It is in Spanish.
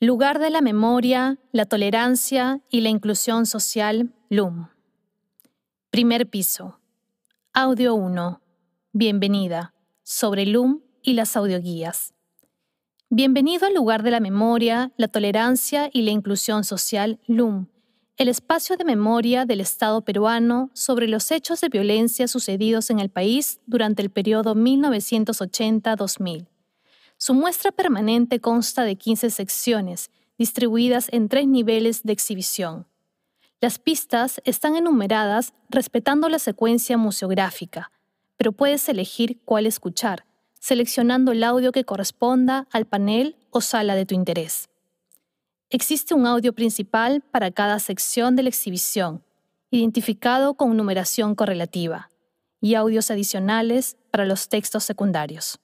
Lugar de la memoria, la tolerancia y la inclusión social, LUM. Primer piso. Audio 1. Bienvenida. Sobre LUM y las audioguías. Bienvenido al lugar de la memoria, la tolerancia y la inclusión social, LUM, el espacio de memoria del Estado peruano sobre los hechos de violencia sucedidos en el país durante el periodo 1980-2000. Su muestra permanente consta de 15 secciones, distribuidas en tres niveles de exhibición. Las pistas están enumeradas respetando la secuencia museográfica, pero puedes elegir cuál escuchar, seleccionando el audio que corresponda al panel o sala de tu interés. Existe un audio principal para cada sección de la exhibición, identificado con numeración correlativa, y audios adicionales para los textos secundarios.